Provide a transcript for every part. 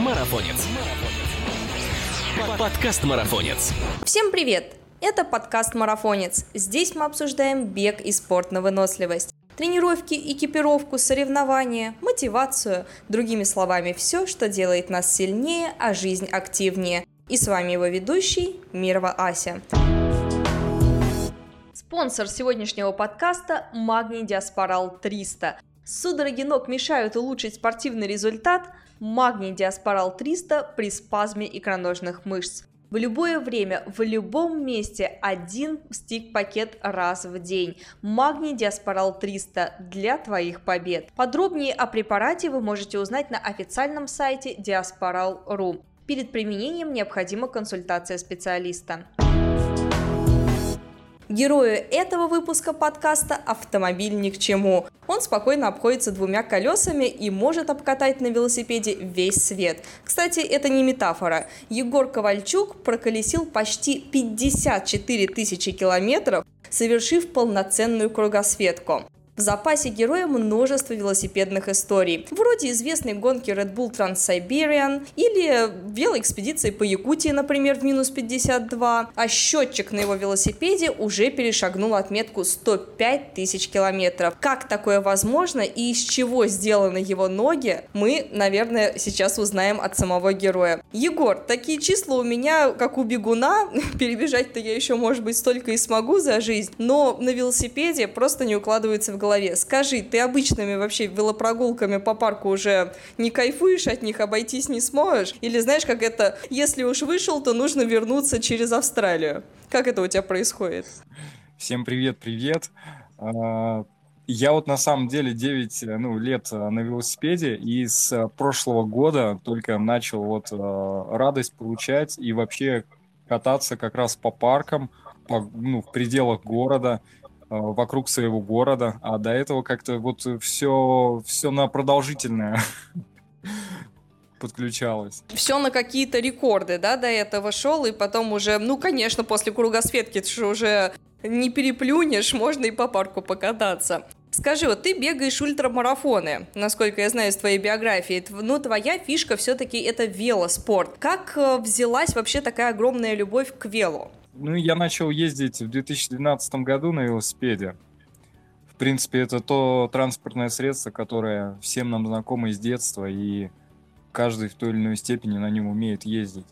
Марафонец. Подкаст Марафонец. Всем привет! Это подкаст «Марафонец». Здесь мы обсуждаем бег и спорт на выносливость. Тренировки, экипировку, соревнования, мотивацию. Другими словами, все, что делает нас сильнее, а жизнь активнее. И с вами его ведущий Мирова Ася. Спонсор сегодняшнего подкаста – Магний Диаспорал 300. Судороги ног мешают улучшить спортивный результат? Магний Диаспорал 300 при спазме икроножных мышц. В любое время, в любом месте один стик-пакет раз в день. Магний Диаспорал 300 для твоих побед. Подробнее о препарате вы можете узнать на официальном сайте diasporal.ru. Перед применением необходима консультация специалиста. Герою этого выпуска подкаста автомобиль ни к чему. Он спокойно обходится двумя колесами и может обкатать на велосипеде весь свет. Кстати, это не метафора. Егор Ковальчук проколесил почти 54 тысячи километров, совершив полноценную кругосветку. В запасе героя множество велосипедных историй, вроде известной гонки Red Bull Trans-Siberian или велоэкспедиции по Якутии, например, в минус 52, а счетчик на его велосипеде уже перешагнул отметку 105 тысяч километров. Как такое возможно и из чего сделаны его ноги, мы, наверное, сейчас узнаем от самого героя. Егор, такие числа у меня, как у бегуна, перебежать-то я еще, может быть, столько и смогу за жизнь, но на велосипеде просто не укладывается в голове. Скажи, ты обычными вообще велопрогулками по парку уже не кайфуешь от них, обойтись не сможешь? Или знаешь, как это, если уж вышел, то нужно вернуться через Австралию? Как это у тебя происходит? Всем привет-привет. А, я вот на самом деле 9 ну, лет на велосипеде, и с прошлого года только начал вот радость получать и вообще кататься как раз по паркам, по, ну, в пределах города. Э, вокруг своего города, а до этого как-то вот все, все на продолжительное подключалось. Все на какие-то рекорды, да, до этого шел, и потом уже, ну, конечно, после кругосветки ты же уже не переплюнешь, можно и по парку покататься. Скажи, вот ты бегаешь ультрамарафоны, насколько я знаю из твоей биографии. Ну, твоя фишка все-таки это велоспорт. Как э, взялась вообще такая огромная любовь к велу? Ну, я начал ездить в 2012 году на велосипеде. В принципе, это то транспортное средство, которое всем нам знакомо из детства, и каждый в той или иной степени на нем умеет ездить.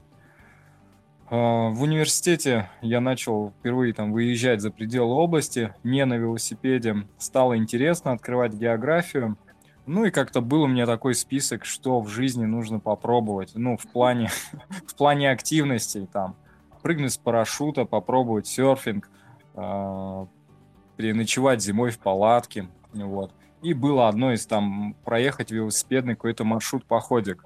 А, в университете я начал впервые там выезжать за пределы области, не на велосипеде. Стало интересно открывать географию. Ну и как-то был у меня такой список, что в жизни нужно попробовать. Ну, в плане, в плане активностей там прыгнуть с парашюта, попробовать серфинг, э, переночевать зимой в палатке, вот. И было одно из там проехать велосипедный какой-то маршрут-походик.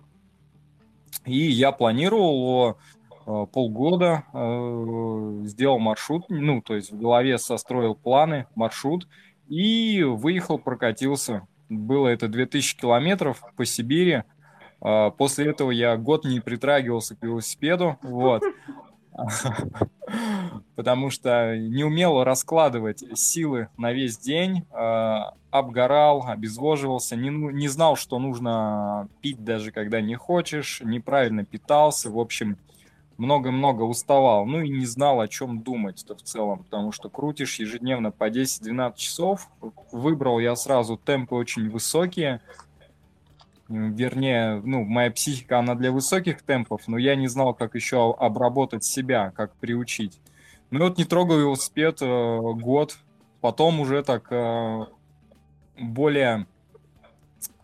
И я планировал э, полгода, э, сделал маршрут, ну, то есть в голове состроил планы, маршрут, и выехал, прокатился. Было это 2000 километров по Сибири. После этого я год не притрагивался к велосипеду, вот. потому что не умел раскладывать силы на весь день, э, обгорал, обезвоживался, не, ну, не знал, что нужно пить даже когда не хочешь, неправильно питался, в общем, много-много уставал, ну и не знал, о чем думать-то в целом, потому что крутишь ежедневно по 10-12 часов, выбрал я сразу темпы очень высокие, вернее, ну, моя психика, она для высоких темпов, но я не знал, как еще обработать себя, как приучить. Ну вот не трогал велосипед э, год, потом уже так э, более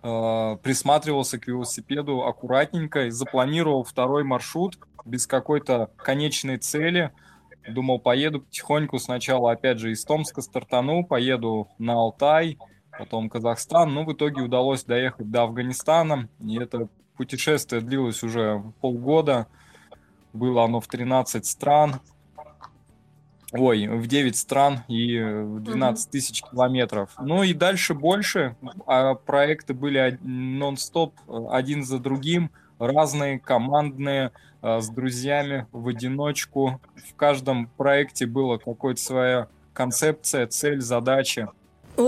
э, присматривался к велосипеду аккуратненько и запланировал второй маршрут без какой-то конечной цели. Думал, поеду потихоньку сначала, опять же, из Томска стартану, поеду на Алтай, потом Казахстан. Но в итоге удалось доехать до Афганистана. И это путешествие длилось уже полгода. Было оно в 13 стран. Ой, в 9 стран и в 12 тысяч километров. Ну и дальше больше. А проекты были нон-стоп, один за другим. Разные, командные, а, с друзьями, в одиночку. В каждом проекте была какая-то своя концепция, цель, задача.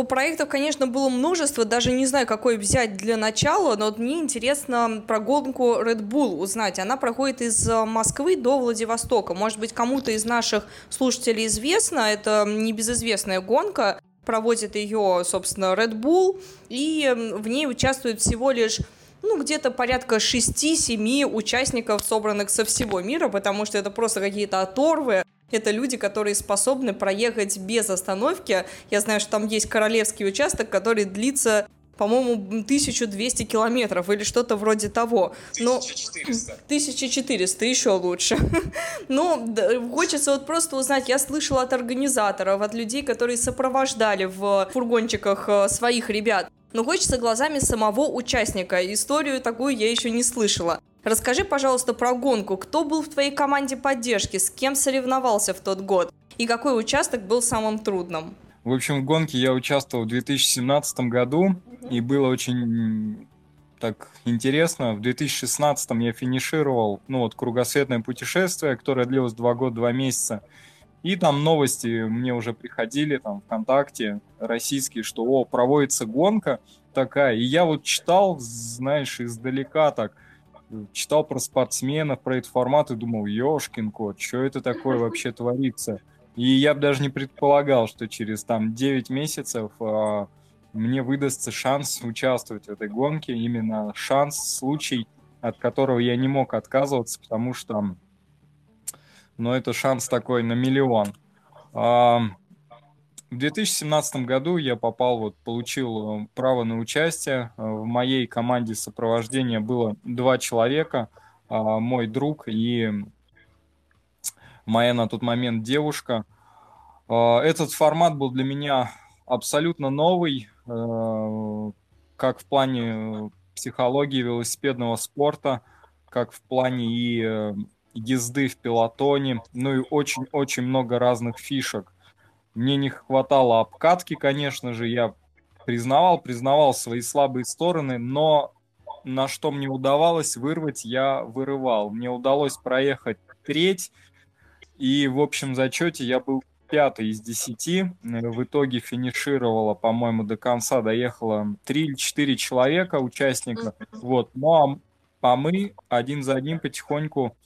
Проектов, конечно, было множество, даже не знаю, какой взять для начала, но вот мне интересно про гонку Red Bull узнать. Она проходит из э, Москвы до Владивостока. Может быть, кому-то из наших слушателей известно, это небезызвестная гонка, проводит ее, собственно, Red Bull, и в ней участвует всего лишь ну, где-то порядка 6-7 участников, собранных со всего мира, потому что это просто какие-то оторвы. Это люди, которые способны проехать без остановки. Я знаю, что там есть королевский участок, который длится по-моему, 1200 километров или что-то вроде того. Но 1400. 1400, еще лучше. Но хочется вот просто узнать, я слышала от организаторов, от людей, которые сопровождали в фургончиках э, своих ребят, но хочется глазами самого участника. Историю такую я еще не слышала. Расскажи, пожалуйста, про гонку. Кто был в твоей команде поддержки? С кем соревновался в тот год? И какой участок был самым трудным? В общем, в гонке я участвовал в 2017 году, и было очень так интересно. В 2016 я финишировал, ну вот, кругосветное путешествие, которое длилось два года, два месяца. И там новости мне уже приходили, там, ВКонтакте, российские, что, о, проводится гонка такая. И я вот читал, знаешь, издалека так, читал про спортсменов, про этот формат и думал, ёшкин кот, что это такое вообще творится? И я бы даже не предполагал, что через там 9 месяцев а, мне выдастся шанс участвовать в этой гонке, именно шанс, случай, от которого я не мог отказываться, потому что но это шанс такой на миллион. В 2017 году я попал, вот, получил э, право на участие. Э, в моей команде сопровождения было два человека, а, мой друг и моя на тот момент девушка. А, этот формат был для меня абсолютно новый, э, как в плане психологии велосипедного спорта, как в плане и езды в пилотоне, ну и очень-очень много разных фишек. Мне не хватало обкатки, конечно же, я признавал, признавал свои слабые стороны, но на что мне удавалось вырвать, я вырывал. Мне удалось проехать треть, и в общем зачете я был пятый из десяти. В итоге финишировала, по-моему, до конца доехало три или четыре человека, участника. Вот. Ну а, а мы один за одним потихоньку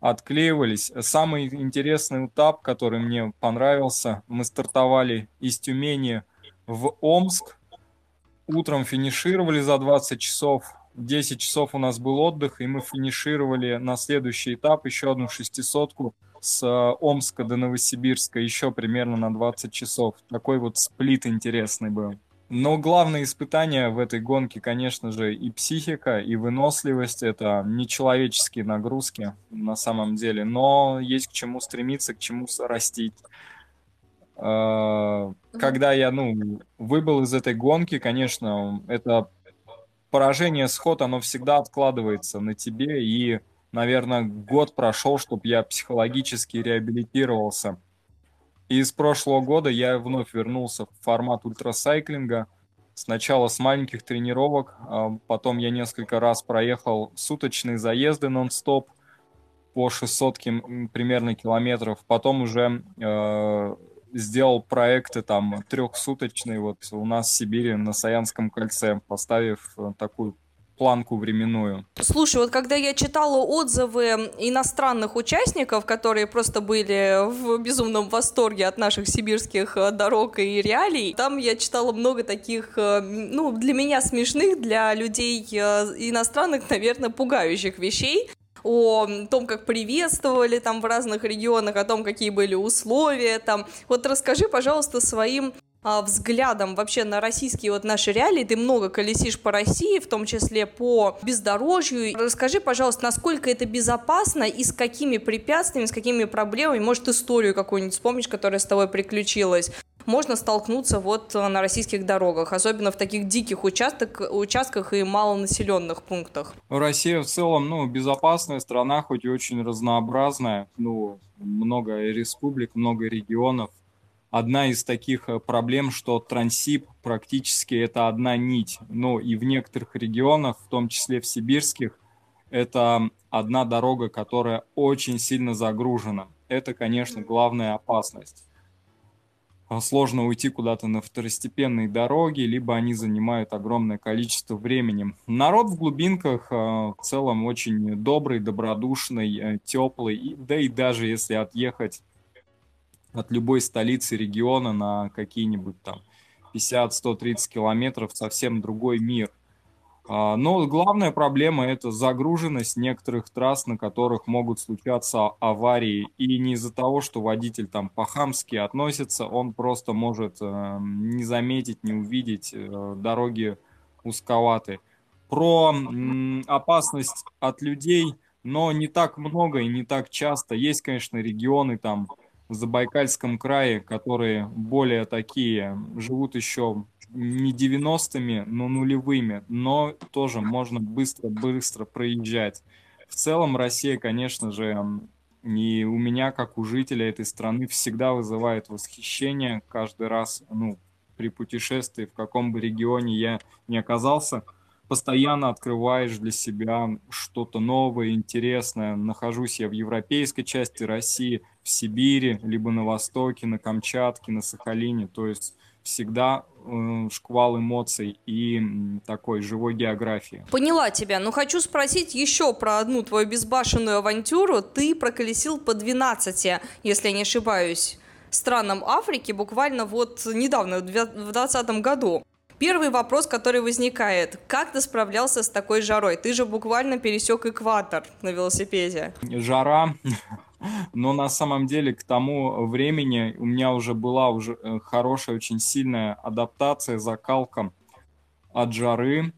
отклеивались. Самый интересный этап, который мне понравился, мы стартовали из Тюмени в Омск, утром финишировали за 20 часов, 10 часов у нас был отдых, и мы финишировали на следующий этап еще одну шестисотку с Омска до Новосибирска еще примерно на 20 часов. Такой вот сплит интересный был. Но главное испытание в этой гонке, конечно же, и психика, и выносливость. Это нечеловеческие нагрузки на самом деле, но есть к чему стремиться, к чему растить. А, когда я, ну, выбыл из этой гонки, конечно, это поражение, сход, оно всегда откладывается на тебе, и, наверное, год прошел, чтобы я психологически реабилитировался. И с прошлого года я вновь вернулся в формат ультрасайклинга. Сначала с маленьких тренировок, а потом я несколько раз проехал суточные заезды нон-стоп по 600 примерно километров. Потом уже э, сделал проекты там трехсуточные вот у нас в Сибири на Саянском кольце, поставив э, такую планку временную. Слушай, вот когда я читала отзывы иностранных участников, которые просто были в безумном восторге от наших сибирских э, дорог и реалий, там я читала много таких, э, ну, для меня смешных, для людей э, иностранных, наверное, пугающих вещей о том, как приветствовали там в разных регионах, о том, какие были условия там. Вот расскажи, пожалуйста, своим взглядом вообще на российские вот наши реалии. Ты много колесишь по России, в том числе по бездорожью. Расскажи, пожалуйста, насколько это безопасно и с какими препятствиями, с какими проблемами, может, историю какую-нибудь вспомнишь, которая с тобой приключилась, можно столкнуться вот на российских дорогах, особенно в таких диких участок, участках и малонаселенных пунктах. Россия в целом, ну, безопасная страна, хоть и очень разнообразная, ну, много республик, много регионов, одна из таких э, проблем, что трансип практически это одна нить. Ну и в некоторых регионах, в том числе в сибирских, это одна дорога, которая очень сильно загружена. Это, конечно, главная опасность. сложно уйти куда-то на второстепенные дороги, либо они занимают огромное количество времени. Народ в глубинках а, в целом очень добрый, добродушный, э, теплый, да и даже если отъехать от любой столицы региона на какие-нибудь там 50-130 километров, совсем другой мир. А, но главная проблема – это загруженность некоторых трасс, на которых могут случаться аварии. И не из-за того, что водитель там по-хамски относится, он просто может э, не заметить, не увидеть, э, дороги узковаты. Про опасность от людей, но не так много и не так часто. Есть, конечно, регионы там в Забайкальском крае, которые более такие, живут еще не 90-ми, но нулевыми, но тоже можно быстро-быстро проезжать. В целом Россия, конечно же, и у меня, как у жителя этой страны, всегда вызывает восхищение каждый раз, ну, при путешествии, в каком бы регионе я не оказался, постоянно открываешь для себя что-то новое, интересное. Нахожусь я в европейской части России, в Сибири, либо на Востоке, на Камчатке, на Сахалине. То есть всегда э, шквал эмоций и такой живой географии. Поняла тебя, но хочу спросить еще про одну твою безбашенную авантюру. Ты проколесил по 12, если я не ошибаюсь, странам Африки буквально вот недавно, в 2020 году. Первый вопрос, который возникает, как ты справлялся с такой жарой? Ты же буквально пересек экватор на велосипеде. Жара но на самом деле к тому времени у меня уже была уже э, хорошая, очень сильная адаптация, закалка от жары.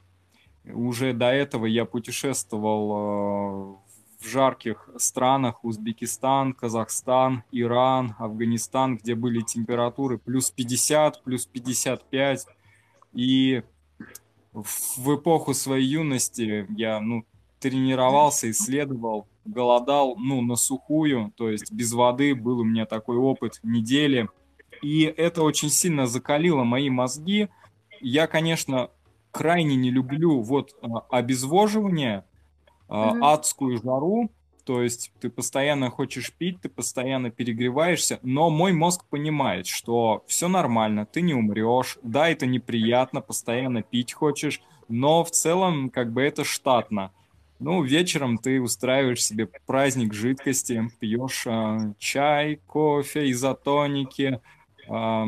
Уже до этого я путешествовал э, в жарких странах Узбекистан, Казахстан, Иран, Афганистан, где были температуры плюс 50, плюс 55. И в эпоху своей юности я ну, тренировался, исследовал голодал, ну, на сухую, то есть без воды, был у меня такой опыт недели. И это очень сильно закалило мои мозги. Я, конечно, крайне не люблю вот а, обезвоживание, mm-hmm. адскую жару, то есть ты постоянно хочешь пить, ты постоянно перегреваешься, но мой мозг понимает, что все нормально, ты не умрешь, да, это неприятно, постоянно пить хочешь, но в целом как бы это штатно. Ну, вечером ты устраиваешь себе праздник жидкости, пьешь э, чай, кофе, изотоники. Э,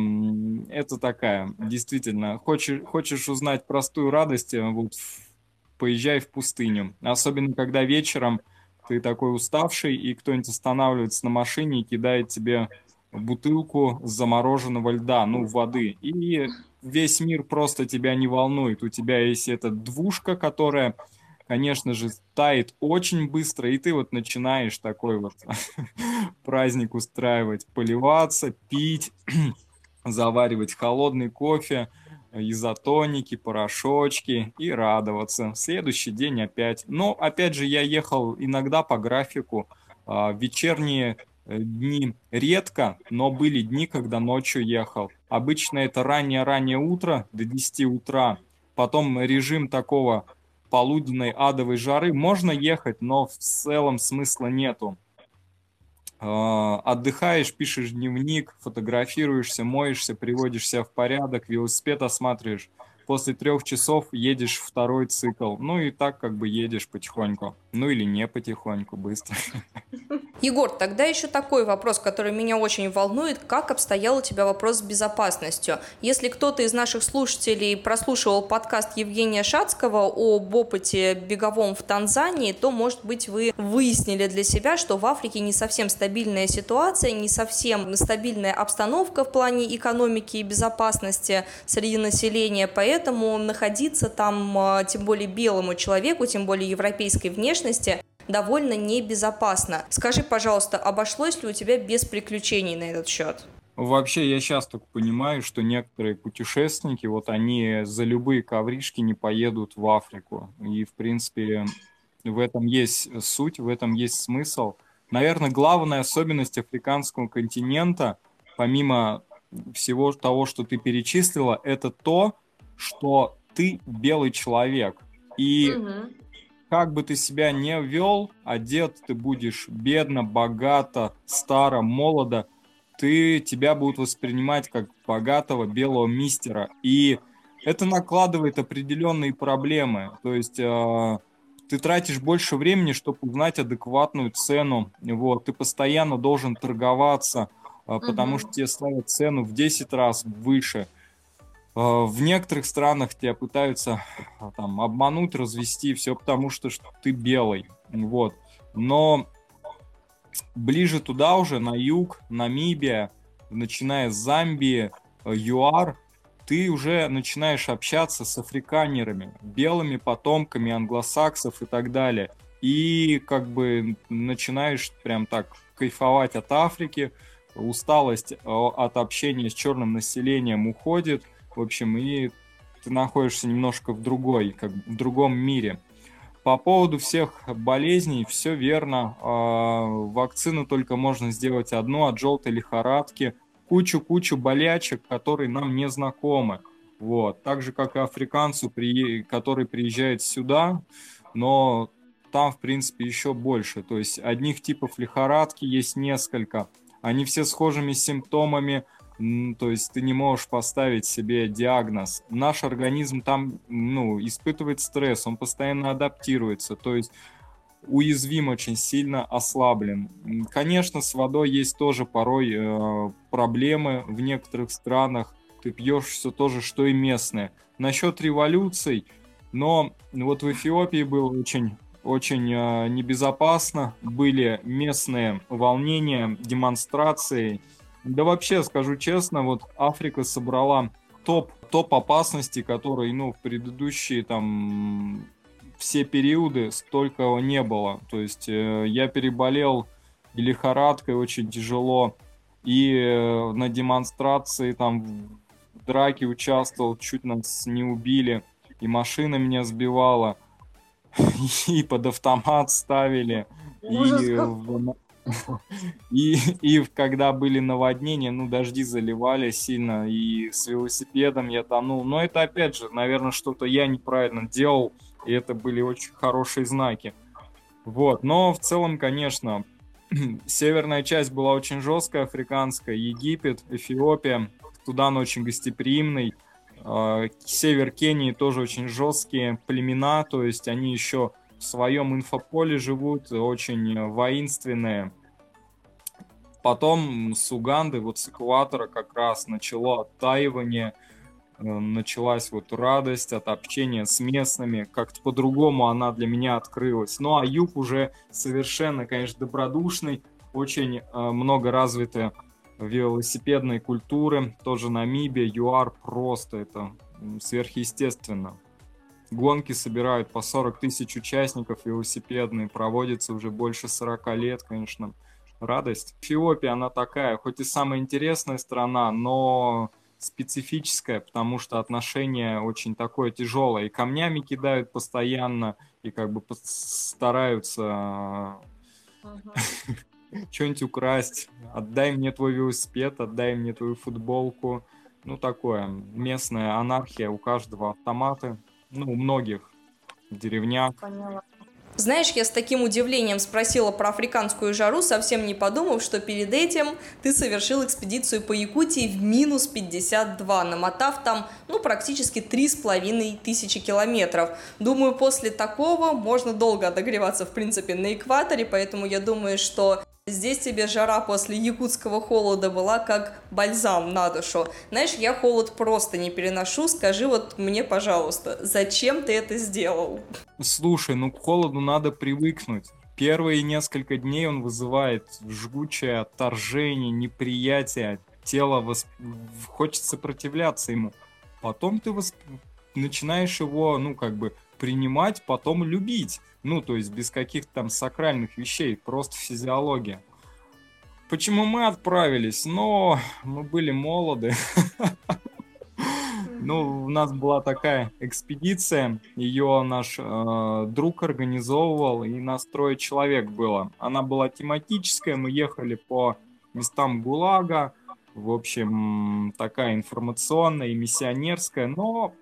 это такая, действительно, хочешь, хочешь узнать простую радость, вот поезжай в пустыню. Особенно, когда вечером ты такой уставший, и кто-нибудь останавливается на машине и кидает тебе бутылку замороженного льда, ну, воды. И весь мир просто тебя не волнует. У тебя есть эта двушка, которая конечно же, тает очень быстро, и ты вот начинаешь такой вот праздник устраивать, поливаться, пить, заваривать холодный кофе, изотоники, порошочки и радоваться. Следующий день опять. Но, опять же, я ехал иногда по графику. А, вечерние э, дни редко, но были дни, когда ночью ехал. Обычно это раннее-раннее утро, до 10 утра. Потом режим такого полуденной адовой жары можно ехать, но в целом смысла нету. А, отдыхаешь, пишешь дневник, фотографируешься, моешься, приводишь себя в порядок, велосипед осматриваешь. После трех часов едешь второй цикл. Ну и так как бы едешь потихоньку. Ну или не потихоньку, быстро. Егор, тогда еще такой вопрос, который меня очень волнует. Как обстоял у тебя вопрос с безопасностью? Если кто-то из наших слушателей прослушивал подкаст Евгения Шацкого об опыте беговом в Танзании, то, может быть, вы выяснили для себя, что в Африке не совсем стабильная ситуация, не совсем стабильная обстановка в плане экономики и безопасности среди населения, поэтому находиться там, а, тем более белому человеку, тем более европейской внешности, довольно небезопасно. Скажи, пожалуйста, обошлось ли у тебя без приключений на этот счет? Вообще, я сейчас только понимаю, что некоторые путешественники, вот они за любые ковришки не поедут в Африку. И, в принципе, в этом есть суть, в этом есть смысл. Наверное, главная особенность африканского континента, помимо всего того, что ты перечислила, это то, что ты белый человек. И угу как бы ты себя не вел, одет ты будешь бедно, богато, старо, молодо, ты, тебя будут воспринимать как богатого белого мистера. И это накладывает определенные проблемы. То есть э, ты тратишь больше времени, чтобы узнать адекватную цену. Вот, ты постоянно должен торговаться, э, потому что тебе ставят цену в 10 раз выше. Э, в некоторых странах тебя пытаются э, там, обмануть, развести, все потому что, что ты белый. Вот. Но ближе туда уже, на юг, Намибия, начиная с Замбии, э, ЮАР, ты уже начинаешь общаться с африканерами, белыми потомками англосаксов и так далее. И как бы начинаешь прям так кайфовать от Африки, усталость э, от общения с черным населением уходит, в общем, и ты находишься немножко в другой, как в другом мире. По поводу всех болезней, все верно. А, вакцину только можно сделать одну от желтой лихорадки. Кучу-кучу болячек, которые нам не знакомы. Вот. Так же, как и африканцу, который приезжает сюда, но там, в принципе, еще больше. То есть одних типов лихорадки есть несколько. Они все схожими симптомами, то есть ты не можешь поставить себе диагноз. Наш организм там ну, испытывает стресс, он постоянно адаптируется, то есть уязвим очень сильно, ослаблен. Конечно, с водой есть тоже порой э, проблемы в некоторых странах. Ты пьешь все то же, что и местное. Насчет революций, но вот в Эфиопии было очень очень э, небезопасно. Были местные волнения, демонстрации. Да вообще, скажу честно, вот Африка собрала топ, топ опасности, которые, ну, в предыдущие там все периоды столько не было. То есть э, я переболел лихорадкой очень тяжело, и э, на демонстрации там в драке участвовал, чуть нас не убили, и машина меня сбивала, и под автомат ставили, и и, и когда были наводнения, ну, дожди заливали сильно, и с велосипедом я тонул. Но это, опять же, наверное, что-то я неправильно делал, и это были очень хорошие знаки. Вот, но в целом, конечно, северная часть была очень жесткая, африканская, Египет, Эфиопия, Судан очень гостеприимный, а, север Кении тоже очень жесткие племена, то есть они еще в своем инфополе живут, очень воинственные. Потом с Уганды, вот с экватора как раз начало оттаивание, э, началась вот радость от общения с местными, как-то по-другому она для меня открылась. Ну а юг уже совершенно, конечно, добродушный, очень э, много развитой велосипедной культуры, тоже Намибия, ЮАР, просто это сверхъестественно. Гонки собирают по 40 тысяч участников велосипедные, проводятся уже больше 40 лет, конечно, радость. Эфиопия, она такая, хоть и самая интересная страна, но специфическая, потому что отношение очень такое тяжелое. И камнями кидают постоянно, и как бы стараются что-нибудь украсть. Отдай мне твой велосипед, отдай мне твою футболку. Ну, такое, местная анархия, у каждого автоматы ну, у многих деревнях. Поняла. Знаешь, я с таким удивлением спросила про африканскую жару, совсем не подумав, что перед этим ты совершил экспедицию по Якутии в минус 52, намотав там, ну, практически три с половиной тысячи километров. Думаю, после такого можно долго отогреваться, в принципе, на экваторе, поэтому я думаю, что Здесь тебе жара после якутского холода была как бальзам на душу. Знаешь, я холод просто не переношу. Скажи вот мне, пожалуйста, зачем ты это сделал? Слушай, ну к холоду надо привыкнуть. Первые несколько дней он вызывает жгучее отторжение, неприятие. Тело восп... хочет сопротивляться ему. Потом ты восп... начинаешь его, ну, как бы принимать, потом любить. Ну, то есть без каких-то там сакральных вещей, просто физиология. Почему мы отправились? Но мы были молоды. Ну, у нас была такая экспедиция, ее наш э, друг организовывал, и нас трое человек было. Она была тематическая, мы ехали по местам ГУЛАГа, в общем, такая информационная и миссионерская, но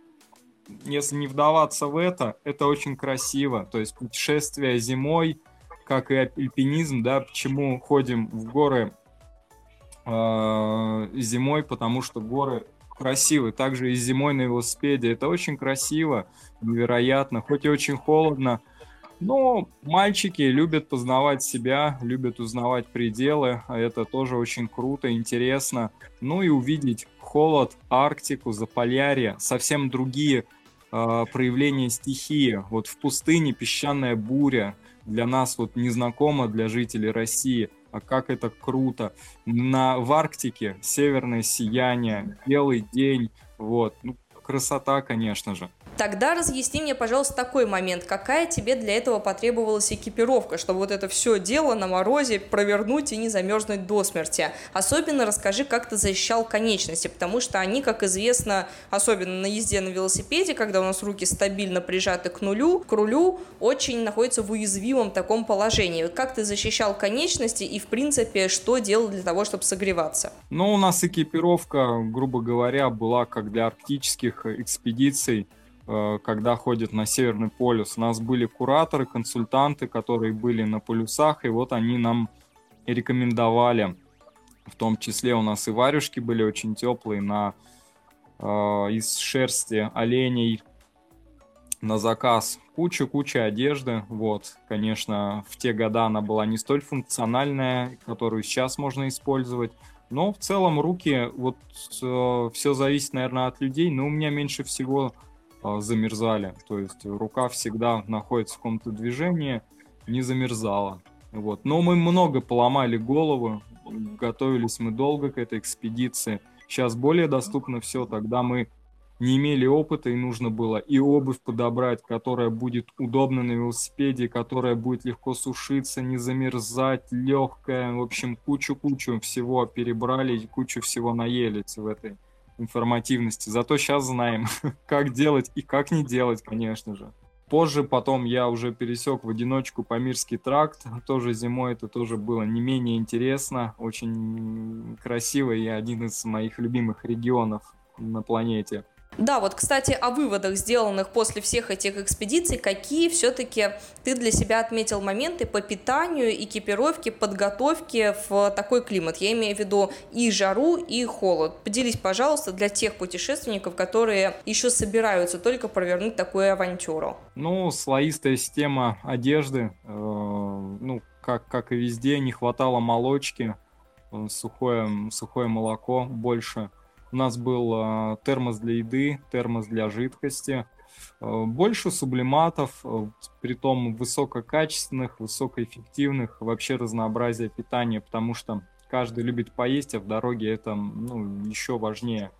если не вдаваться в это, это очень красиво. То есть путешествие зимой, как и альпинизм, да, почему ходим в горы э, зимой, потому что горы красивые. Также и зимой на велосипеде. Это очень красиво, невероятно. Хоть и очень холодно, но мальчики любят познавать себя, любят узнавать пределы. А это тоже очень круто, интересно. Ну и увидеть холод, Арктику, Заполярье, совсем другие э, проявления стихии. Вот в пустыне песчаная буря для нас вот незнакома для жителей России – а как это круто. На, в Арктике северное сияние, белый день, вот, ну, красота, конечно же. Тогда разъясни мне, пожалуйста, такой момент. Какая тебе для этого потребовалась экипировка, чтобы вот это все дело на морозе провернуть и не замерзнуть до смерти? Особенно расскажи, как ты защищал конечности, потому что они, как известно, особенно на езде на велосипеде, когда у нас руки стабильно прижаты к нулю, к рулю, очень находятся в уязвимом таком положении. Как ты защищал конечности и, в принципе, что делал для того, чтобы согреваться? Ну, у нас экипировка, грубо говоря, была как для арктических экспедиций – когда ходят на Северный полюс. У нас были кураторы, консультанты, которые были на полюсах, и вот они нам рекомендовали. В том числе у нас и варежки были очень теплые на, э, из шерсти оленей на заказ. Куча-куча одежды. Вот, конечно, в те года она была не столь функциональная, которую сейчас можно использовать. Но в целом руки, вот э, все зависит, наверное, от людей. Но у меня меньше всего замерзали. То есть рука всегда находится в каком-то движении, не замерзала. Вот. Но мы много поломали голову, готовились мы долго к этой экспедиции. Сейчас более доступно все, тогда мы не имели опыта, и нужно было и обувь подобрать, которая будет удобна на велосипеде, которая будет легко сушиться, не замерзать, легкая. В общем, кучу-кучу всего перебрали, кучу всего наелись в этой информативности. Зато сейчас знаем, как делать и как не делать, конечно же. Позже потом я уже пересек в одиночку Памирский тракт. Тоже зимой это тоже было не менее интересно. Очень красиво и один из моих любимых регионов на планете. Да, вот, кстати, о выводах, сделанных после всех этих экспедиций, какие все-таки ты для себя отметил моменты по питанию, экипировке, подготовке в такой климат? Я имею в виду и жару, и холод. Поделись, пожалуйста, для тех путешественников, которые еще собираются только провернуть такую авантюру. Ну, слоистая система одежды, э, ну, как, как и везде, не хватало молочки, э, сухое, сухое молоко больше – у нас был э, термос для еды, термос для жидкости, э, больше сублиматов, э, при том высококачественных, высокоэффективных, вообще разнообразие питания, потому что каждый любит поесть, а в дороге это ну, еще важнее.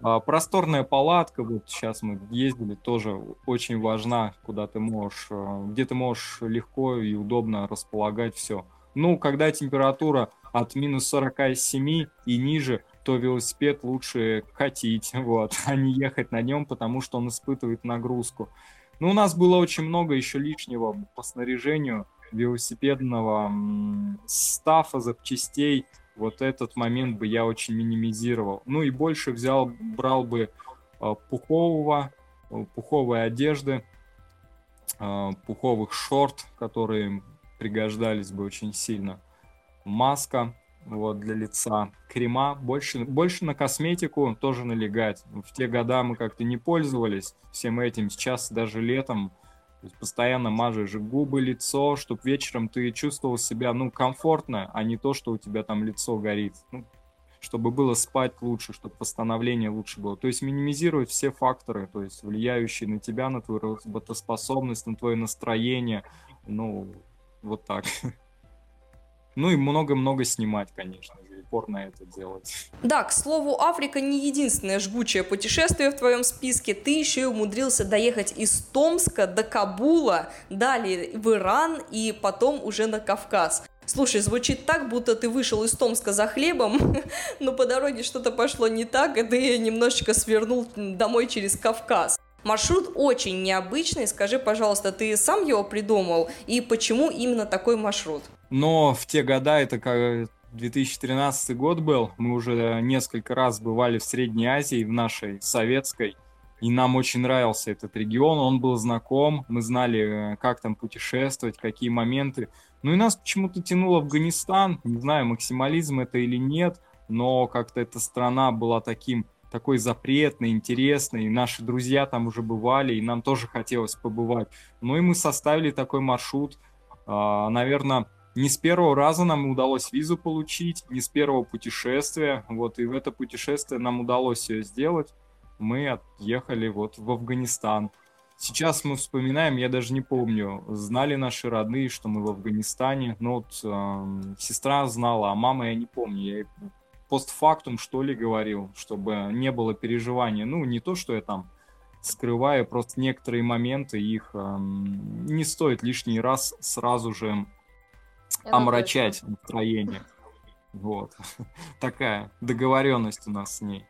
А просторная палатка, вот сейчас мы ездили, тоже очень важна, куда ты можешь, где ты можешь легко и удобно располагать все. Ну, когда температура от минус 47 и ниже, то велосипед лучше катить, вот, а не ехать на нем, потому что он испытывает нагрузку. Но у нас было очень много еще лишнего по снаряжению велосипедного стафа, запчастей. Вот этот момент бы я очень минимизировал. Ну и больше взял, брал бы э, пухового, э, пуховой одежды, э, пуховых шорт, которые пригождались бы очень сильно. Маска, вот, для лица. Крема, больше, больше на косметику тоже налегать. В те года мы как-то не пользовались всем этим. Сейчас даже летом постоянно мажешь губы, лицо, чтобы вечером ты чувствовал себя, ну, комфортно, а не то, что у тебя там лицо горит. Ну, чтобы было спать лучше, чтобы восстановление лучше было. То есть минимизировать все факторы, то есть влияющие на тебя, на твою работоспособность, на твое настроение. Ну, вот так. Ну и много-много снимать, конечно же, упор на это делать. Да, к слову, Африка не единственное жгучее путешествие в твоем списке. Ты еще и умудрился доехать из Томска до Кабула, далее в Иран и потом уже на Кавказ. Слушай, звучит так, будто ты вышел из Томска за хлебом, но по дороге что-то пошло не так, и ты немножечко свернул домой через Кавказ. Маршрут очень необычный. Скажи, пожалуйста, ты сам его придумал? И почему именно такой маршрут? Но в те года, это как 2013 год был, мы уже несколько раз бывали в Средней Азии, в нашей советской, и нам очень нравился этот регион, он был знаком, мы знали, э, как там путешествовать, какие моменты. Ну и нас почему-то тянуло Афганистан, не знаю, максимализм это или нет, но как-то эта страна была таким такой запретный, интересный. И наши друзья там уже бывали, и нам тоже хотелось побывать. Ну и мы составили такой маршрут. А, Наверное, не с первого раза нам удалось визу получить, не с первого путешествия. Вот, и в это путешествие нам удалось ее сделать. Мы отъехали вот в Афганистан. Сейчас мы вспоминаем, я даже не помню, знали наши родные, что мы в Афганистане. Ну вот э, сестра знала, а мама я не помню. Я постфактум, что ли, говорил, чтобы не было переживания. Ну, не то, что я там скрываю, просто некоторые моменты, их эм, не стоит лишний раз сразу же омрачать настроение. Вот. Такая договоренность у нас с ней.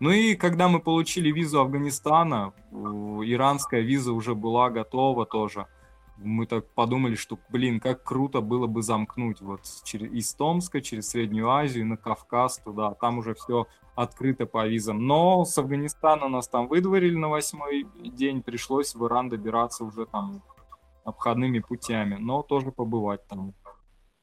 Ну и когда мы получили визу Афганистана, иранская виза уже была готова тоже мы так подумали, что, блин, как круто было бы замкнуть вот через, из Томска через Среднюю Азию на Кавказ туда, там уже все открыто по визам. Но с Афганистана нас там выдворили на восьмой день, пришлось в Иран добираться уже там обходными путями, но тоже побывать там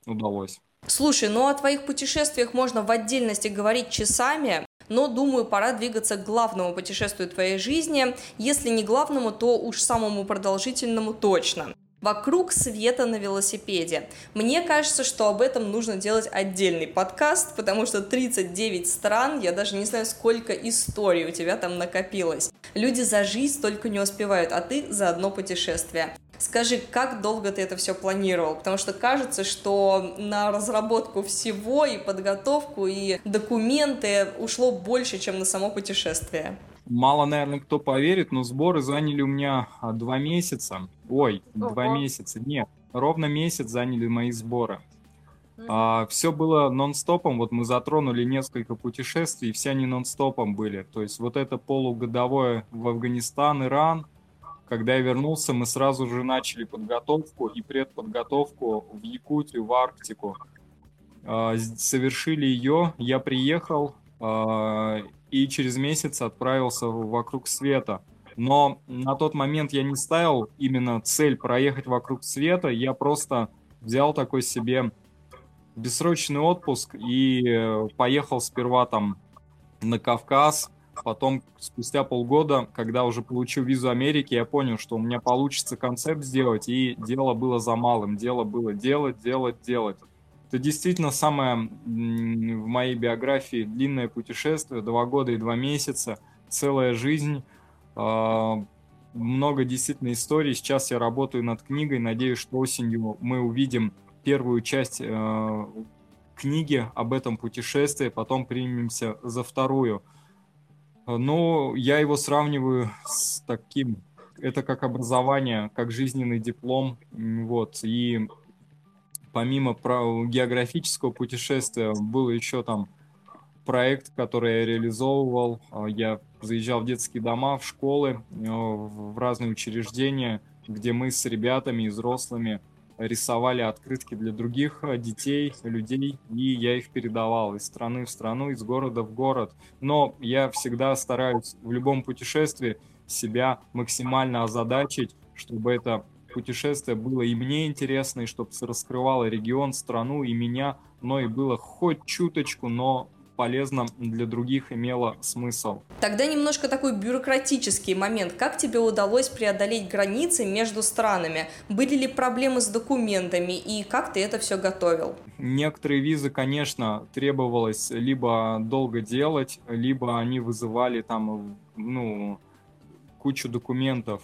удалось. Слушай, ну о твоих путешествиях можно в отдельности говорить часами, но думаю, пора двигаться к главному путешествию твоей жизни. Если не главному, то уж самому продолжительному точно. Вокруг света на велосипеде. Мне кажется, что об этом нужно делать отдельный подкаст, потому что 39 стран, я даже не знаю, сколько историй у тебя там накопилось. Люди за жизнь только не успевают, а ты за одно путешествие. Скажи, как долго ты это все планировал? Потому что кажется, что на разработку всего и подготовку, и документы ушло больше, чем на само путешествие. Мало, наверное, кто поверит, но сборы заняли у меня а, два месяца. Ой, Ого. два месяца. Нет, ровно месяц заняли мои сборы. Mm-hmm. А, все было нон-стопом. Вот мы затронули несколько путешествий, и все они нон-стопом были. То есть вот это полугодовое в Афганистан, Иран. Когда я вернулся, мы сразу же начали подготовку и предподготовку в Якутию, в Арктику. А, совершили ее. Я приехал, а, и через месяц отправился вокруг света. Но на тот момент я не ставил именно цель проехать вокруг света, я просто взял такой себе бессрочный отпуск и э, поехал сперва там на Кавказ, потом спустя полгода, когда уже получил визу Америки, я понял, что у меня получится концепт сделать, и дело было за малым, дело было делать, делать, делать. Это действительно самое в моей биографии длинное путешествие, два года и два месяца, целая жизнь, а, много действительно историй. Сейчас я работаю над книгой, надеюсь, что осенью мы увидим первую часть э, книги об этом путешествии, потом примемся за вторую. Но я его сравниваю с таким, это как образование, как жизненный диплом, вот, и помимо географического путешествия был еще там проект, который я реализовывал. А, я заезжал в детские дома, в школы, э, в разные учреждения, где мы с ребятами и взрослыми рисовали открытки для других э, детей, людей, и я их передавал из страны в страну, из города в город. Но я всегда стараюсь в любом путешествии себя максимально озадачить, чтобы это путешествие было и мне интересно, и чтобы раскрывало регион, страну и меня, но и было хоть чуточку, но полезно для других имело смысл. Тогда немножко такой бюрократический момент. Как тебе удалось преодолеть границы между странами? Были ли проблемы с документами и как ты это все готовил? Некоторые визы, конечно, требовалось либо долго делать, либо они вызывали там, ну, кучу документов.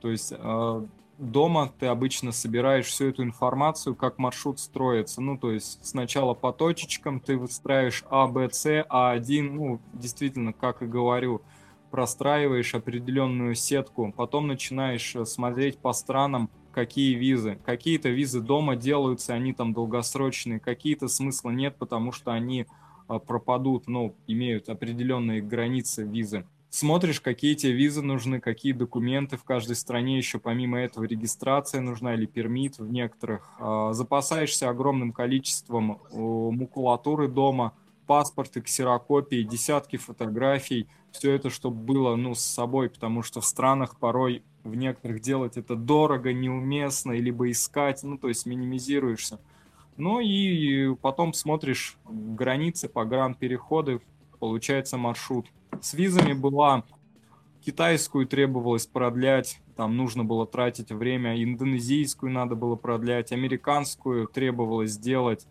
То есть э, дома ты обычно собираешь всю эту информацию, как маршрут строится. Ну, то есть сначала по точечкам ты выстраиваешь А, Б, С, А1, ну, действительно, как и говорю, простраиваешь определенную сетку, потом начинаешь э, смотреть по странам, какие визы. Какие-то визы дома делаются, они там долгосрочные, какие-то смысла нет, потому что они э, пропадут, ну, имеют определенные границы визы смотришь, какие тебе визы нужны, какие документы в каждой стране, еще помимо этого регистрация нужна или пермит в некоторых. А, запасаешься огромным количеством макулатуры дома, паспорты, ксерокопии, десятки фотографий, все это, чтобы было, ну, с собой, потому что в странах порой в некоторых делать это дорого, неуместно, либо искать, ну, то есть минимизируешься. Ну и потом смотришь границы, погран-переходы, получается маршрут. С визами была китайскую требовалось продлять, там нужно было тратить время, индонезийскую надо было продлять, американскую требовалось сделать,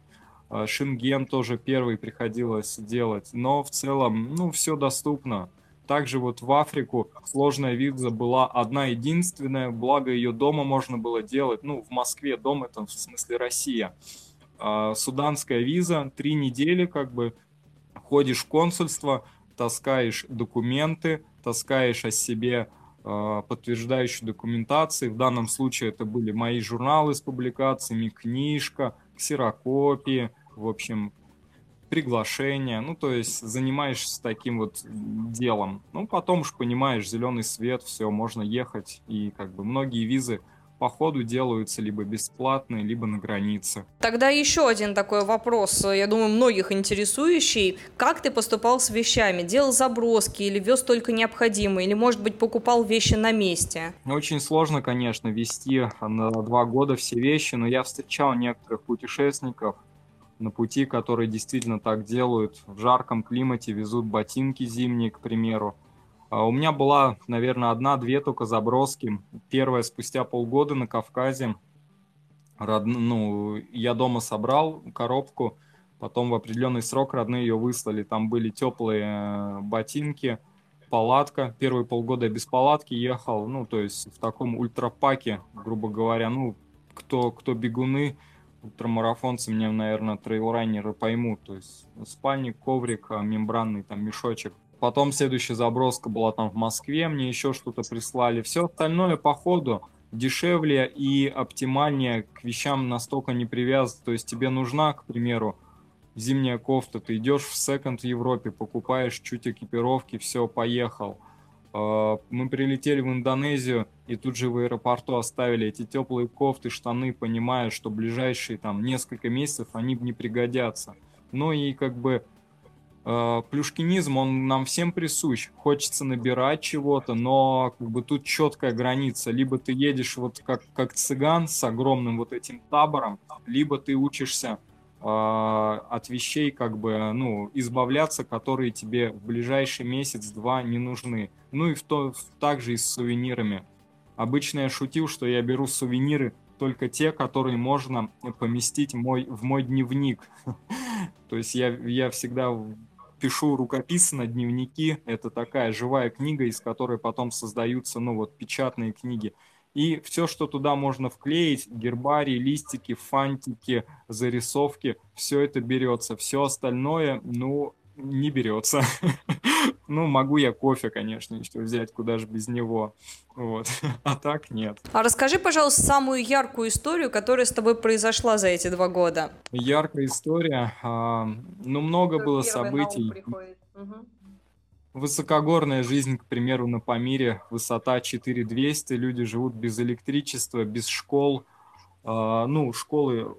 а, Шенген тоже первый приходилось делать, но в целом, ну, все доступно. Также вот в Африку сложная виза была одна единственная, благо ее дома можно было делать, ну, в Москве дом, это в смысле Россия. А, суданская виза, три недели как бы, ходишь в консульство, таскаешь документы, таскаешь о себе э, подтверждающую документацию. В данном случае это были мои журналы с публикациями, книжка, ксерокопии, в общем, приглашение, ну, то есть занимаешься таким вот делом. Ну, потом уж понимаешь, зеленый свет, все, можно ехать, и как бы многие визы по ходу делаются либо бесплатные, либо на границе. Тогда еще один такой вопрос, я думаю, многих интересующий. Как ты поступал с вещами? Делал заброски или вез только необходимое? Или, может быть, покупал вещи на месте? Очень сложно, конечно, вести на два года все вещи, но я встречал некоторых путешественников, на пути, которые действительно так делают. В жарком климате везут ботинки зимние, к примеру, у меня была, наверное, одна-две только заброски. Первая спустя полгода на Кавказе. Род... Ну, я дома собрал коробку, потом в определенный срок родные ее выслали. Там были теплые э, ботинки, палатка. Первые полгода без палатки ехал, ну, то есть в таком ультрапаке, грубо говоря. Ну, кто, кто бегуны, ультрамарафонцы меня, наверное, трейлрайнеры поймут. То есть спальник, коврик, а, мембранный там мешочек Потом следующая заброска была там в Москве, мне еще что-то прислали. Все остальное по ходу дешевле и оптимальнее к вещам настолько не привязано. То есть тебе нужна, к примеру, зимняя кофта, ты идешь в секонд в Европе, покупаешь чуть экипировки, все, поехал. А, мы прилетели в Индонезию и тут же в аэропорту оставили эти теплые кофты, штаны, понимая, что ближайшие там несколько месяцев они не пригодятся. Ну и как бы плюшкинизм, он нам всем присущ. Хочется набирать чего-то, но как бы тут четкая граница. Либо ты едешь вот как, как цыган с огромным вот этим табором, либо ты учишься э, от вещей как бы, ну, избавляться, которые тебе в ближайший месяц-два не нужны. Ну и в то, также и с сувенирами. Обычно я шутил, что я беру сувениры только те, которые можно поместить мой, в мой дневник. То есть я, я всегда пишу рукописно дневники. Это такая живая книга, из которой потом создаются, ну вот, печатные книги. И все, что туда можно вклеить, гербарий, листики, фантики, зарисовки, все это берется. Все остальное, ну, не берется. Ну, могу я кофе, конечно, еще взять, куда же без него. Вот. А так нет. А расскажи, пожалуйста, самую яркую историю, которая с тобой произошла за эти два года. Яркая история. А, ну, много Кто было событий. Высокогорная жизнь, к примеру, на Памире, высота 4200, люди живут без электричества, без школ. А, ну, школы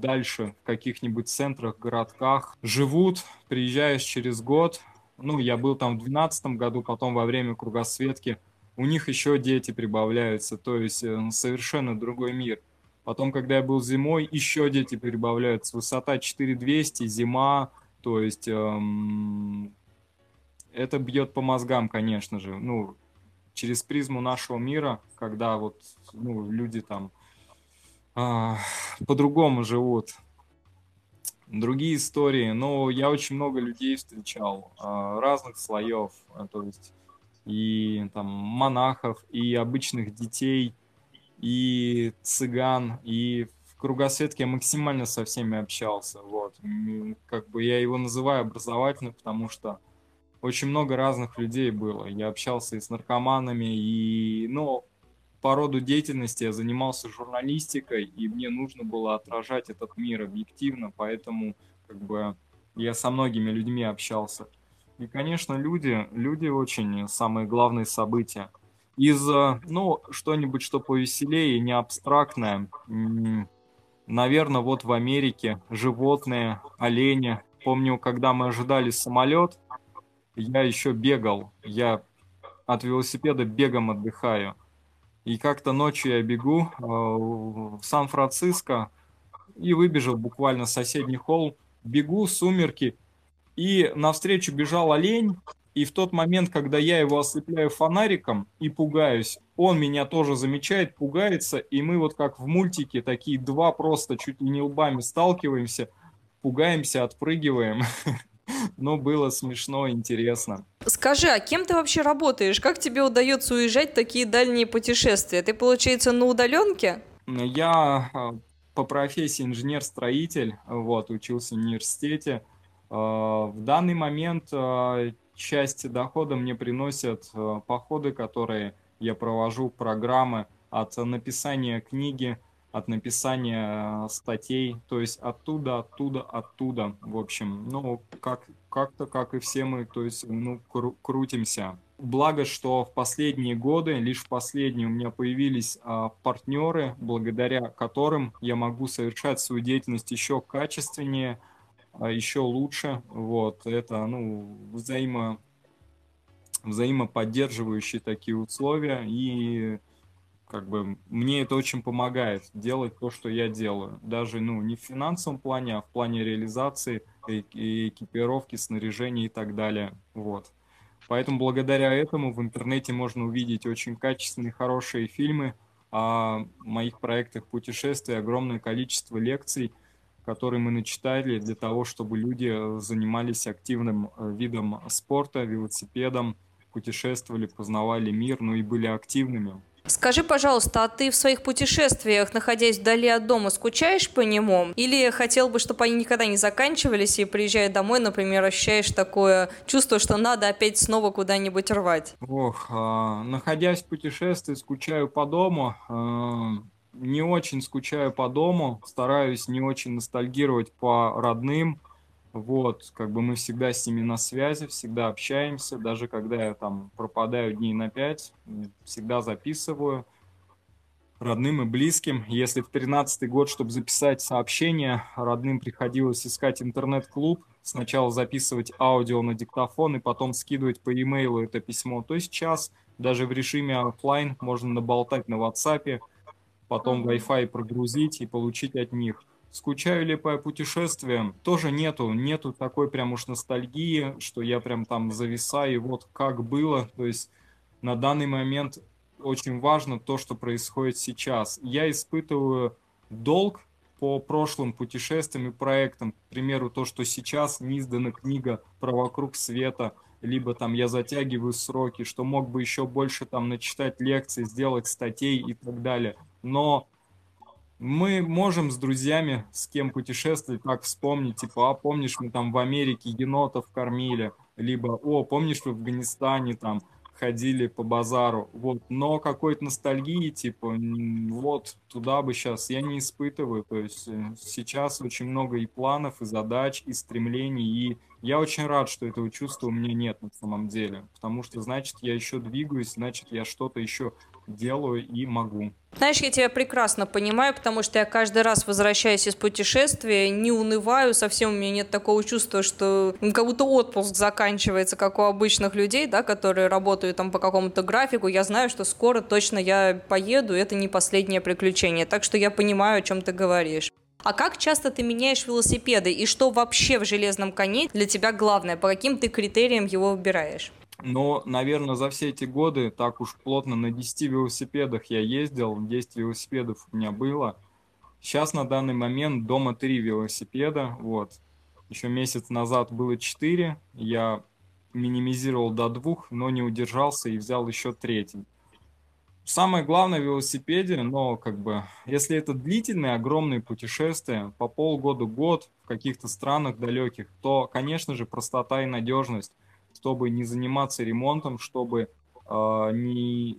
дальше в каких-нибудь центрах, городках живут, приезжаешь через год, ну, я был там в 2012 году, потом во время кругосветки, у них еще дети прибавляются, то есть э, совершенно другой мир. Потом, когда я был зимой, еще дети прибавляются. Высота 4200, зима, то есть эм, это бьет по мозгам, конечно же. Ну, через призму нашего мира, когда вот ну, люди там по-другому живут, другие истории. Но я очень много людей встречал, а, разных слоев, а, то есть и там монахов, и обычных детей, и цыган, и в кругосветке я максимально со всеми общался. Вот. Как бы я его называю образовательным, потому что очень много разных людей было. Я общался и с наркоманами, и, ну, по роду деятельности я занимался журналистикой, и мне нужно было отражать этот мир объективно, поэтому как бы я со многими людьми общался. И, конечно, люди, люди очень самые главные события. Из, ну, что-нибудь, что повеселее, не абстрактное, наверное, вот в Америке животные, олени. Помню, когда мы ожидали самолет, я еще бегал. Я от велосипеда бегом отдыхаю. И как-то ночью я бегу э, в Сан-Франциско и выбежал буквально в соседний холл. Бегу, сумерки, и навстречу бежал олень, и в тот момент, когда я его ослепляю фонариком и пугаюсь, он меня тоже замечает, пугается, и мы вот как в мультике, такие два просто чуть ли не лбами сталкиваемся, пугаемся, отпрыгиваем. Но было смешно, интересно. Скажи, а кем ты вообще работаешь? Как тебе удается уезжать в такие дальние путешествия? Ты, получается, на удаленке? Я а, по профессии инженер-строитель, вот, учился в университете. А, в данный момент а, часть дохода мне приносят походы, которые я провожу, программы от написания книги, от написания статей, то есть оттуда, оттуда, оттуда, в общем, ну, как, как-то, как и все мы, то есть, ну, кру- крутимся. Благо, что в последние годы, лишь в последние у меня появились а, партнеры, благодаря которым я могу совершать свою деятельность еще качественнее, а, еще лучше. Вот, это, ну, взаимо, взаимоподдерживающие такие условия, и как бы мне это очень помогает делать то, что я делаю. Даже, ну, не в финансовом плане, а в плане реализации, экипировки, снаряжения и так далее. Вот. Поэтому благодаря этому в интернете можно увидеть очень качественные, хорошие фильмы о моих проектах путешествий, огромное количество лекций, которые мы начитали для того, чтобы люди занимались активным э, видом спорта, велосипедом, путешествовали, познавали мир, ну и были активными. Скажи, пожалуйста, а ты в своих путешествиях, находясь вдали от дома, скучаешь по нему? Или хотел бы, чтобы они никогда не заканчивались, и приезжая домой, например, ощущаешь такое чувство, что надо опять снова куда-нибудь рвать? Ох, э, находясь в путешествии, скучаю по дому. Э, не очень скучаю по дому, стараюсь не очень ностальгировать по родным, вот, как бы мы всегда с ними на связи, всегда общаемся, даже когда я там пропадаю дней на пять, всегда записываю родным и близким. Если в тринадцатый год, чтобы записать сообщение, родным приходилось искать интернет-клуб, сначала записывать аудио на диктофон и потом скидывать по e-mail это письмо, то сейчас даже в режиме офлайн можно наболтать на WhatsApp, потом Wi-Fi прогрузить и получить от них. Скучаю ли по путешествиям? Тоже нету, нету такой прям уж ностальгии, что я прям там зависаю, вот как было. То есть на данный момент очень важно то, что происходит сейчас. Я испытываю долг по прошлым путешествиям и проектам. К примеру, то, что сейчас не издана книга про вокруг света, либо там я затягиваю сроки, что мог бы еще больше там начитать лекций, сделать статей и так далее. Но мы можем с друзьями, с кем путешествовать, так вспомнить, типа, а помнишь, мы там в Америке енотов кормили, либо, о, помнишь, в Афганистане там ходили по базару, вот, но какой-то ностальгии, типа, вот, туда бы сейчас я не испытываю, то есть э, сейчас очень много и планов, и задач, и стремлений, и я очень рад, что этого чувства у меня нет на самом деле, потому что, значит, я еще двигаюсь, значит, я что-то еще делаю и могу. Знаешь, я тебя прекрасно понимаю, потому что я каждый раз, возвращаясь из путешествия, не унываю, совсем у меня нет такого чувства, что как будто отпуск заканчивается, как у обычных людей, да, которые работают там по какому-то графику. Я знаю, что скоро точно я поеду, это не последнее приключение. Так что я понимаю, о чем ты говоришь. А как часто ты меняешь велосипеды и что вообще в железном коне для тебя главное? По каким ты критериям его выбираешь? Но, наверное, за все эти годы так уж плотно на 10 велосипедах я ездил, 10 велосипедов у меня было. Сейчас на данный момент дома 3 велосипеда, вот. Еще месяц назад было 4, я минимизировал до двух, но не удержался и взял еще третий. Самое главное в велосипеде, но как бы, если это длительные, огромные путешествия, по полгода-год в каких-то странах далеких, то, конечно же, простота и надежность чтобы не заниматься ремонтом, чтобы э, не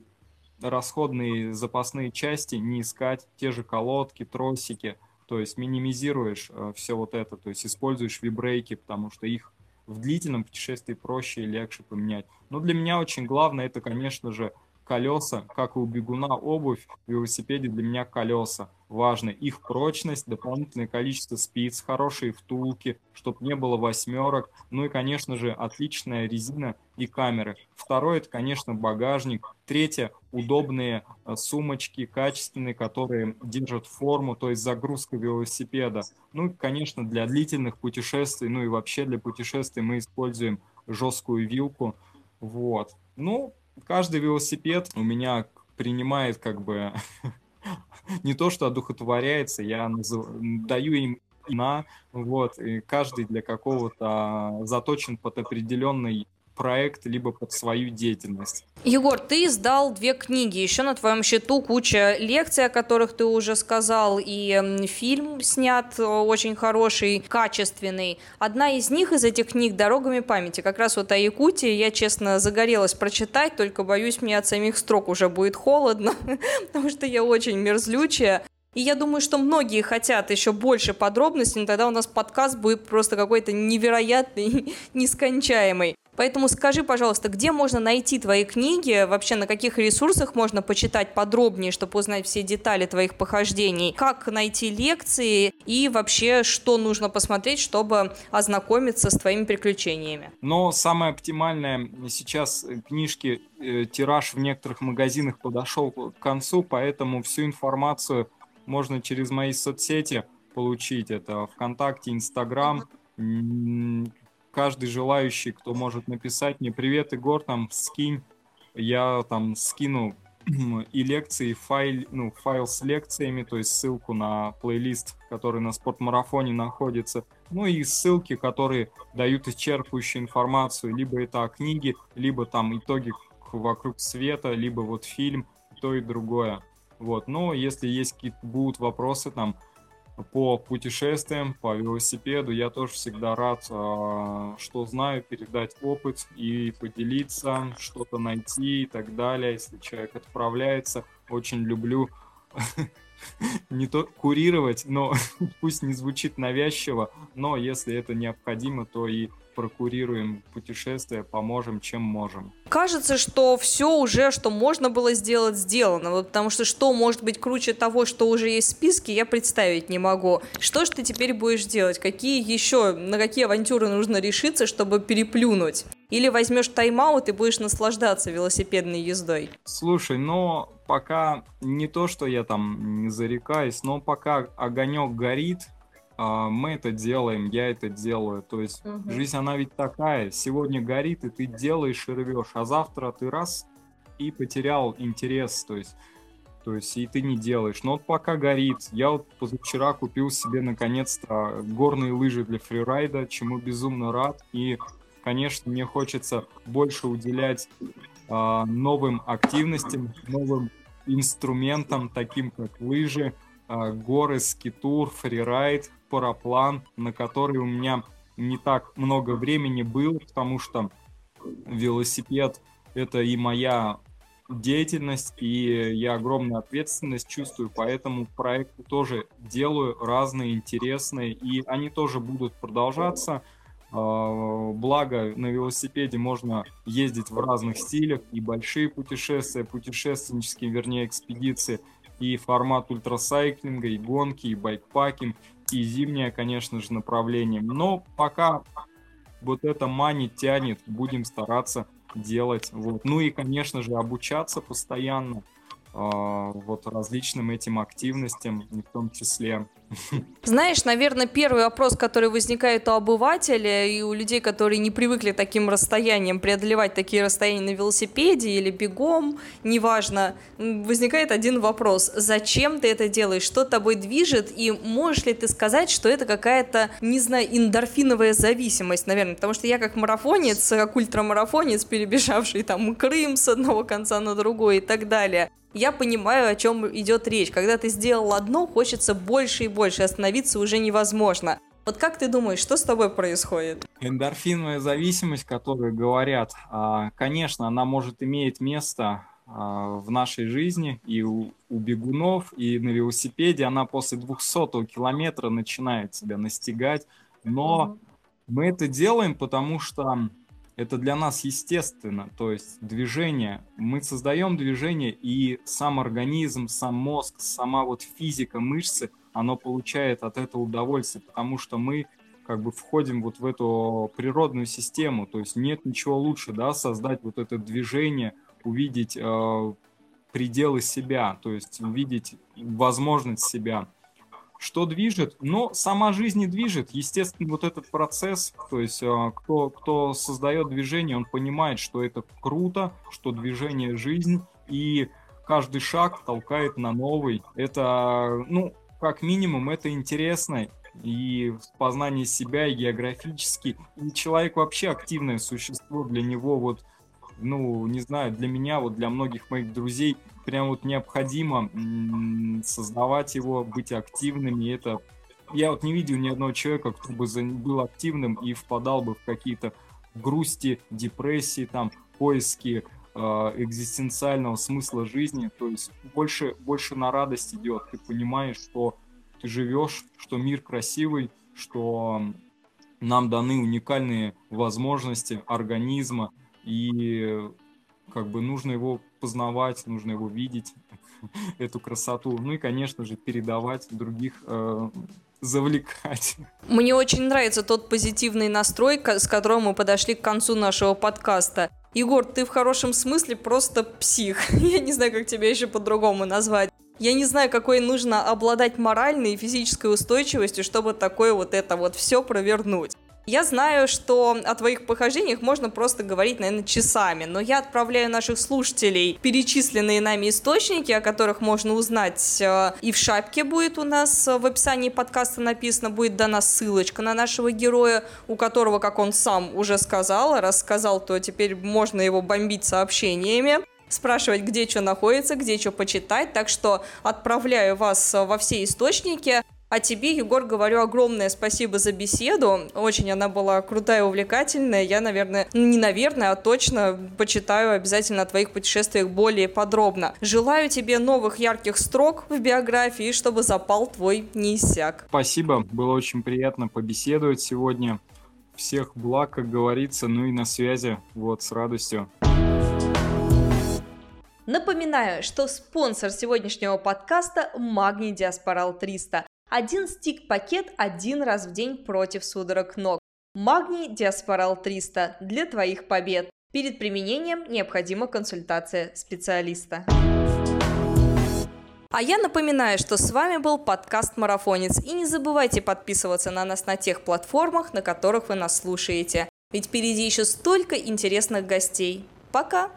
расходные запасные части не искать, те же колодки, тросики, то есть минимизируешь э, все вот это, то есть используешь вибрейки, потому что их в длительном путешествии проще и легче поменять. Но для меня очень главное это, конечно же, колеса, как и у бегуна обувь, в велосипеде для меня колеса. важно их прочность, дополнительное количество спиц, хорошие втулки, чтобы не было восьмерок, ну и, конечно же, отличная резина и камеры. Второе, это, конечно, багажник. Третье, удобные э, сумочки, качественные, которые держат форму, то есть загрузка велосипеда. Ну и, конечно, для длительных путешествий, ну и вообще для путешествий мы используем жесткую вилку. Вот. Ну, каждый велосипед у меня принимает как бы не то, что одухотворяется, я даю им имена, вот, и каждый для какого-то заточен под определенный проект, либо под свою деятельность. Егор, ты издал две книги, еще на твоем счету куча лекций, о которых ты уже сказал, и фильм снят э, очень хороший, качественный. Одна из них, из этих книг «Дорогами памяти», как раз вот о Якутии, я, честно, загорелась прочитать, только боюсь, мне от самих строк уже будет холодно, потому что я очень мерзлючая. И я думаю, что многие хотят еще больше подробностей, но тогда у нас подкаст будет просто какой-то невероятный, нескончаемый. Поэтому скажи, пожалуйста, где можно найти твои книги, вообще на каких ресурсах можно почитать подробнее, чтобы узнать все детали твоих похождений, как найти лекции и вообще, что нужно посмотреть, чтобы ознакомиться с твоими приключениями? Но самое оптимальное сейчас книжки, э, тираж в некоторых магазинах подошел к концу, поэтому всю информацию можно через мои соцсети получить. Это ВКонтакте, Инстаграм, каждый желающий, кто может написать мне «Привет, Егор, там, скинь», я там скину и лекции, файл, ну, файл с лекциями, то есть ссылку на плейлист, который на спортмарафоне находится, ну и ссылки, которые дают исчерпывающую информацию, либо это о книге, либо там итоги вокруг света, либо вот фильм, то и другое. Вот, но если есть какие-то будут вопросы там, по путешествиям, по велосипеду. Я тоже всегда рад, а, что знаю, передать опыт и поделиться, что-то найти и так далее. Если человек отправляется, очень люблю не то курировать, но пусть не звучит навязчиво, но если это необходимо, то и прокурируем путешествия, поможем, чем можем. Кажется, что все уже, что можно было сделать, сделано. Вот потому что что может быть круче того, что уже есть в списке, я представить не могу. Что же ты теперь будешь делать? Какие еще, на какие авантюры нужно решиться, чтобы переплюнуть? Или возьмешь тайм-аут и будешь наслаждаться велосипедной ездой? Слушай, но пока не то, что я там не зарекаюсь, но пока огонек горит, мы это делаем, я это делаю. То есть угу. жизнь, она ведь такая. Сегодня горит, и ты делаешь и рвешь, а завтра ты раз и потерял интерес. То есть, то есть и ты не делаешь. Но вот пока горит. Я вот позавчера купил себе наконец-то горные лыжи для фрирайда, чему безумно рад. И, конечно, мне хочется больше уделять э, новым активностям, новым инструментам, таким как лыжи, горы, скитур, фрирайд, параплан, на который у меня не так много времени было, потому что велосипед это и моя деятельность, и я огромную ответственность чувствую, поэтому проекты тоже делаю разные, интересные, и они тоже будут продолжаться. А, благо, на велосипеде можно ездить в разных стилях, и большие путешествия, путешественнические, вернее, экспедиции, и формат ультрасайклинга, и гонки, и байкпакинг и зимнее, конечно же, направление. Но пока вот это мани тянет, будем стараться делать. Вот. Ну и, конечно же, обучаться постоянно. А, вот различным этим активностям, в том числе. Знаешь, наверное, первый вопрос, который возникает у обывателя и у людей, которые не привыкли таким расстоянием преодолевать такие расстояния на велосипеде или бегом, неважно, возникает один вопрос. Зачем ты это делаешь? Что тобой движет? И можешь ли ты сказать, что это какая-то, не знаю, эндорфиновая зависимость, наверное? Потому что я как марафонец, как ультрамарафонец, перебежавший там Крым с одного конца на другой и так далее, я понимаю, о чем идет речь. Когда ты сделал одно, хочется больше и больше, остановиться уже невозможно. Вот как ты думаешь, что с тобой происходит? Эндорфиновая зависимость, которую говорят, а, конечно, она может иметь место а, в нашей жизни и у, у бегунов, и на велосипеде. Она после 200 километра начинает себя настигать. Но мы это делаем, потому что это для нас естественно, то есть движение. Мы создаем движение, и сам организм, сам мозг, сама вот физика мышцы, оно получает от этого удовольствие, потому что мы как бы входим вот в эту природную систему, то есть нет ничего лучше, да, создать вот это движение, увидеть э, пределы себя, то есть увидеть возможность себя. Что движет? Но сама жизнь не движет. Естественно, вот этот процесс, то есть э, кто, кто создает движение, он понимает, что это круто, что движение – жизнь, и каждый шаг толкает на новый. Это, ну, как минимум, это интересно, и познание себя, и географически. И человек вообще активное существо, для него вот, ну, не знаю, для меня, вот для многих моих друзей прям вот необходимо создавать его, быть активными. Это я вот не видел ни одного человека, кто бы был активным и впадал бы в какие-то грусти, депрессии, там, поиски экзистенциального смысла жизни. То есть больше, больше на радость идет. Ты понимаешь, что ты живешь, что мир красивый, что нам даны уникальные возможности организма, и как бы нужно его познавать, нужно его видеть, эту красоту. Ну и, конечно же, передавать других, э, завлекать. Мне очень нравится тот позитивный настрой, с которым мы подошли к концу нашего подкаста. Егор, ты в хорошем смысле просто псих. Я не знаю, как тебя еще по-другому назвать. Я не знаю, какой нужно обладать моральной и физической устойчивостью, чтобы такое вот это вот все провернуть. Я знаю, что о твоих похождениях можно просто говорить, наверное, часами, но я отправляю наших слушателей перечисленные нами источники, о которых можно узнать. Э, и в шапке будет у нас э, в описании подкаста написано, будет дана ссылочка на нашего героя, у которого, как он сам уже сказал, рассказал, то теперь можно его бомбить сообщениями спрашивать, где что находится, где что почитать. Так что отправляю вас э, во все источники. А тебе, Егор, говорю огромное спасибо за беседу. Очень она была крутая и увлекательная. Я, наверное, ну, не наверное, а точно почитаю обязательно о твоих путешествиях более подробно. Желаю тебе новых ярких строк в биографии, чтобы запал твой не иссяк. Спасибо, было очень приятно побеседовать сегодня. Всех благ, как говорится, ну и на связи, вот, с радостью. Напоминаю, что спонсор сегодняшнего подкаста – Магний Диаспорал 300. Один стик-пакет один раз в день против судорог ног. Магний Диаспорал 300 для твоих побед. Перед применением необходима консультация специалиста. А я напоминаю, что с вами был подкаст «Марафонец». И не забывайте подписываться на нас на тех платформах, на которых вы нас слушаете. Ведь впереди еще столько интересных гостей. Пока!